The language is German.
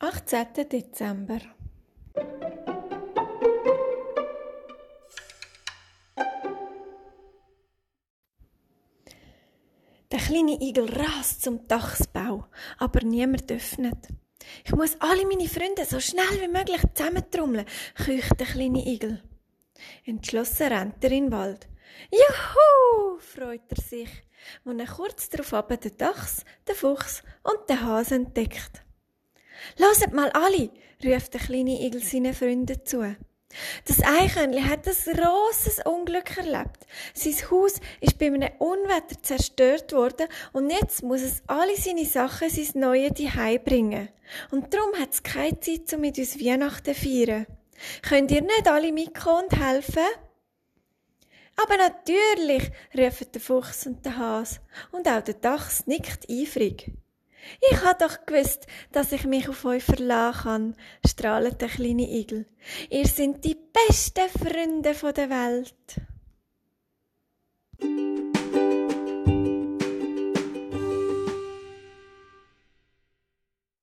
18. Dezember. Der kleine Igel rast zum Dachsbau, aber niemand öffnet. Ich muss alle meine Freunde so schnell wie möglich zusammentrommeln, keucht der kleine Igel. Entschlossen rennt er in den Wald. Juhu, freut er sich, wenn er kurz darauf den Dachs, den Fuchs und den Hase entdeckt. Loset mal alle, ruft der kleine Igel seinen Freunden zu. Das Eichhörnchen hat ein grosses Unglück erlebt. Sein Haus ist bei einem Unwetter zerstört worden und jetzt muss es alle seine Sachen sein neue Zuhause bringen. Und darum hat es keine Zeit, um mit uns Weihnachten zu feiern. Könnt ihr nicht alle mitkommen und helfen? Aber natürlich, rufen der Fuchs und der Hase. Und auch der Dachs nickt eifrig. Ich hab doch gewusst, dass ich mich auf euch verlassen kann, strahlt der kleine Igel. Ihr sind die besten Freunde der Welt.